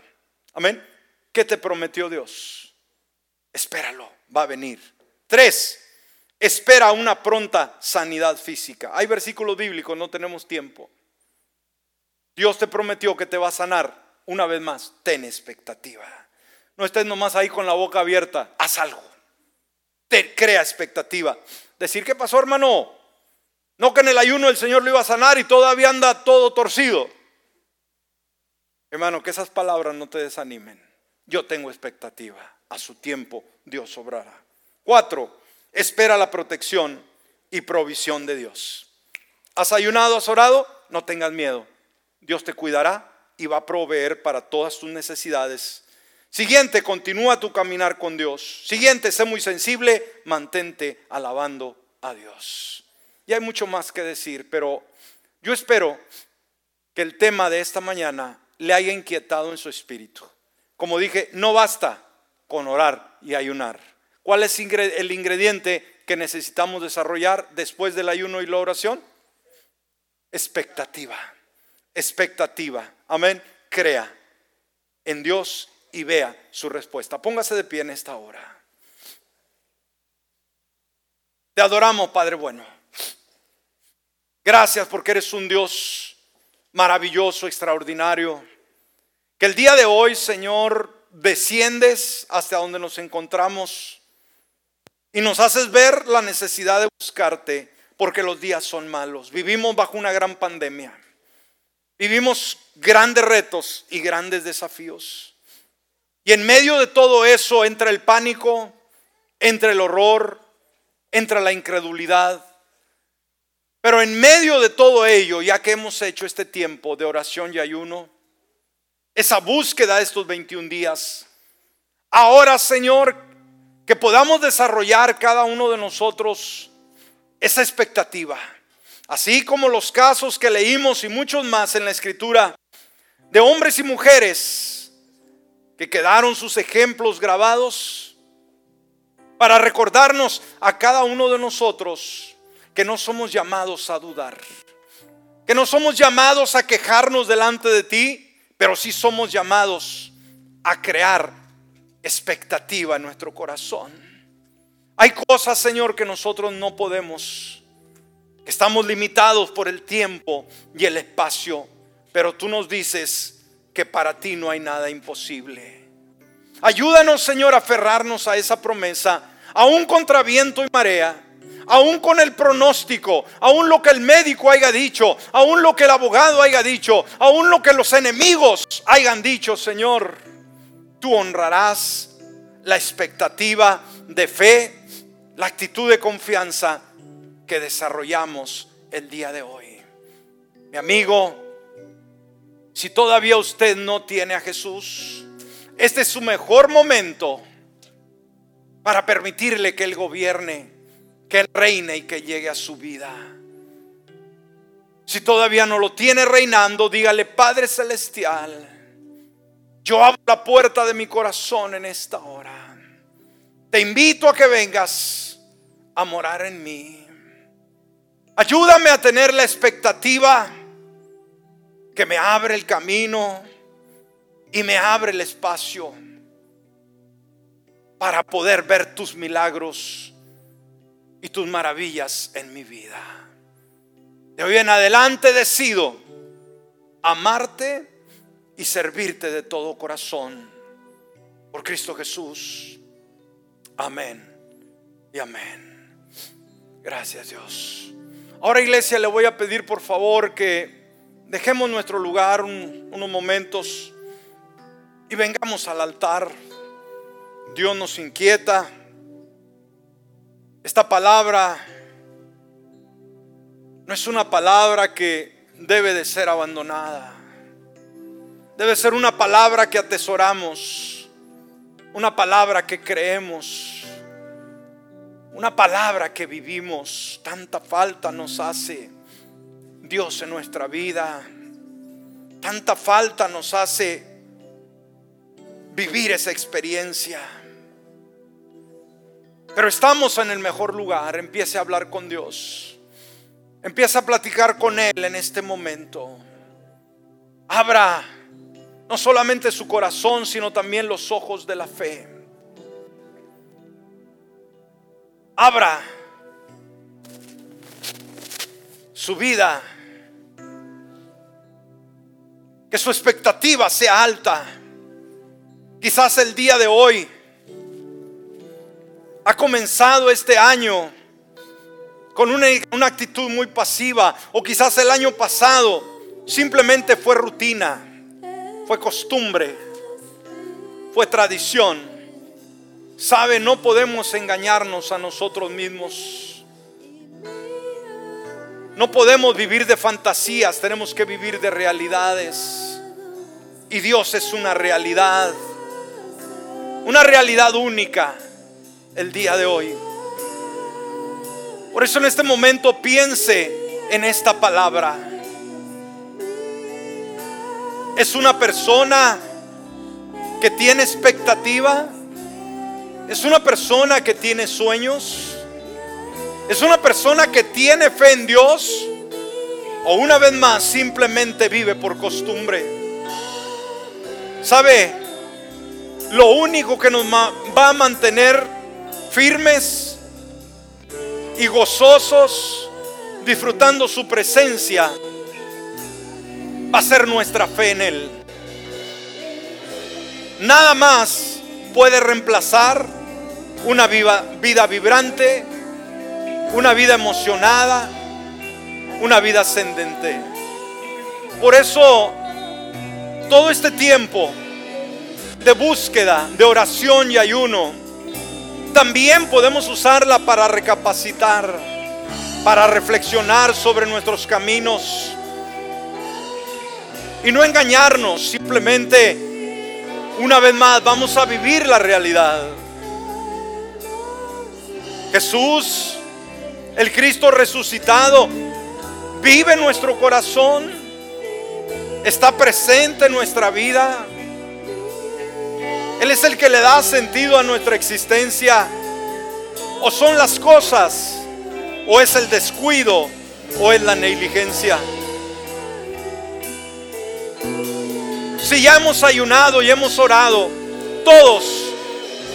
Amén. ¿Qué te prometió Dios? Espéralo, va a venir. Tres, espera una pronta sanidad física. Hay versículos bíblicos, no tenemos tiempo. Dios te prometió que te va a sanar. Una vez más, ten expectativa. No estés nomás ahí con la boca abierta, haz algo. Te crea expectativa. Decir, ¿qué pasó, hermano? No que en el ayuno el Señor lo iba a sanar y todavía anda todo torcido. Hermano, que esas palabras no te desanimen. Yo tengo expectativa. A su tiempo Dios obrará. Cuatro, espera la protección y provisión de Dios. ¿Has ayunado, has orado? No tengas miedo. Dios te cuidará y va a proveer para todas tus necesidades. Siguiente, continúa tu caminar con Dios. Siguiente, sé muy sensible, mantente alabando a Dios. Y hay mucho más que decir, pero yo espero que el tema de esta mañana le haya inquietado en su espíritu. Como dije, no basta con orar y ayunar. ¿Cuál es el ingrediente que necesitamos desarrollar después del ayuno y la oración? Expectativa. Expectativa. Amén. Crea en Dios y vea su respuesta. Póngase de pie en esta hora. Te adoramos, Padre bueno. Gracias porque eres un Dios maravilloso, extraordinario. Que el día de hoy, Señor, desciendes hasta donde nos encontramos y nos haces ver la necesidad de buscarte porque los días son malos. Vivimos bajo una gran pandemia. Vivimos grandes retos y grandes desafíos. Y en medio de todo eso entra el pánico, entra el horror, entra la incredulidad. Pero en medio de todo ello, ya que hemos hecho este tiempo de oración y ayuno, esa búsqueda de estos 21 días. Ahora, Señor, que podamos desarrollar cada uno de nosotros esa expectativa. Así como los casos que leímos y muchos más en la escritura de hombres y mujeres que quedaron sus ejemplos grabados para recordarnos a cada uno de nosotros que no somos llamados a dudar, que no somos llamados a quejarnos delante de ti, pero sí somos llamados a crear expectativa en nuestro corazón. Hay cosas, Señor, que nosotros no podemos. Estamos limitados por el tiempo y el espacio, pero tú nos dices que para ti no hay nada imposible. Ayúdanos, Señor, a aferrarnos a esa promesa, aún contra viento y marea aún con el pronóstico, aún lo que el médico haya dicho, aún lo que el abogado haya dicho, aún lo que los enemigos hayan dicho, Señor, tú honrarás la expectativa de fe, la actitud de confianza que desarrollamos el día de hoy. Mi amigo, si todavía usted no tiene a Jesús, este es su mejor momento para permitirle que Él gobierne que reine y que llegue a su vida. Si todavía no lo tiene reinando, dígale, Padre Celestial, yo abro la puerta de mi corazón en esta hora. Te invito a que vengas a morar en mí. Ayúdame a tener la expectativa que me abre el camino y me abre el espacio para poder ver tus milagros y tus maravillas en mi vida. De hoy en adelante decido amarte y servirte de todo corazón. Por Cristo Jesús. Amén y amén. Gracias Dios. Ahora iglesia le voy a pedir por favor que dejemos nuestro lugar unos momentos y vengamos al altar. Dios nos inquieta. Esta palabra no es una palabra que debe de ser abandonada. Debe ser una palabra que atesoramos, una palabra que creemos, una palabra que vivimos. Tanta falta nos hace Dios en nuestra vida. Tanta falta nos hace vivir esa experiencia. Pero estamos en el mejor lugar. Empiece a hablar con Dios. Empieza a platicar con Él en este momento. Abra no solamente su corazón, sino también los ojos de la fe. Abra su vida. Que su expectativa sea alta. Quizás el día de hoy ha comenzado este año con una, una, actitud muy pasiva o quizás el año pasado simplemente fue rutina, fue costumbre, fue tradición. Sabe, no podemos engañarnos a nosotros mismos. No podemos vivir de fantasías, tenemos que vivir de realidades. Y Dios es una realidad, una realidad única el día de hoy. Por eso en este momento piense en esta palabra. Es una persona que tiene expectativa. Es una persona que tiene sueños. Es una persona que tiene fe en Dios. O una vez más simplemente vive por costumbre. ¿Sabe? Lo único que nos va a mantener firmes y gozosos, disfrutando su presencia, va a ser nuestra fe en Él. Nada más puede reemplazar una vida vibrante, una vida emocionada, una vida ascendente. Por eso, todo este tiempo de búsqueda, de oración y ayuno, también podemos usarla para recapacitar, para reflexionar sobre nuestros caminos y no engañarnos, simplemente una vez más vamos a vivir la realidad. Jesús, el Cristo resucitado, vive en nuestro corazón, está presente en nuestra vida. Él es el que le da sentido a nuestra existencia. O son las cosas, o es el descuido, o es la negligencia. Si ya hemos ayunado y hemos orado, todos,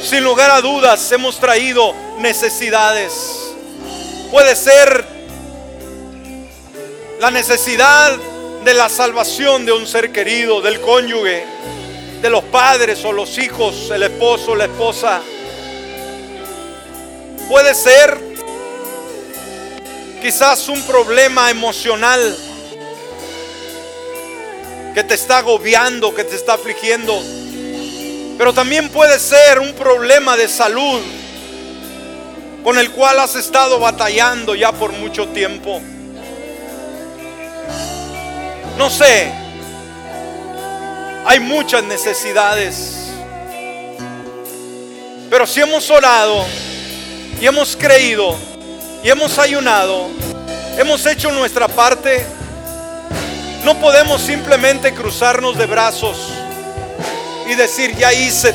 sin lugar a dudas, hemos traído necesidades. Puede ser la necesidad de la salvación de un ser querido, del cónyuge los padres o los hijos, el esposo, la esposa. Puede ser quizás un problema emocional que te está agobiando, que te está afligiendo. Pero también puede ser un problema de salud con el cual has estado batallando ya por mucho tiempo. No sé, hay muchas necesidades. Pero si hemos orado y hemos creído y hemos ayunado, hemos hecho nuestra parte, no podemos simplemente cruzarnos de brazos y decir, ya hice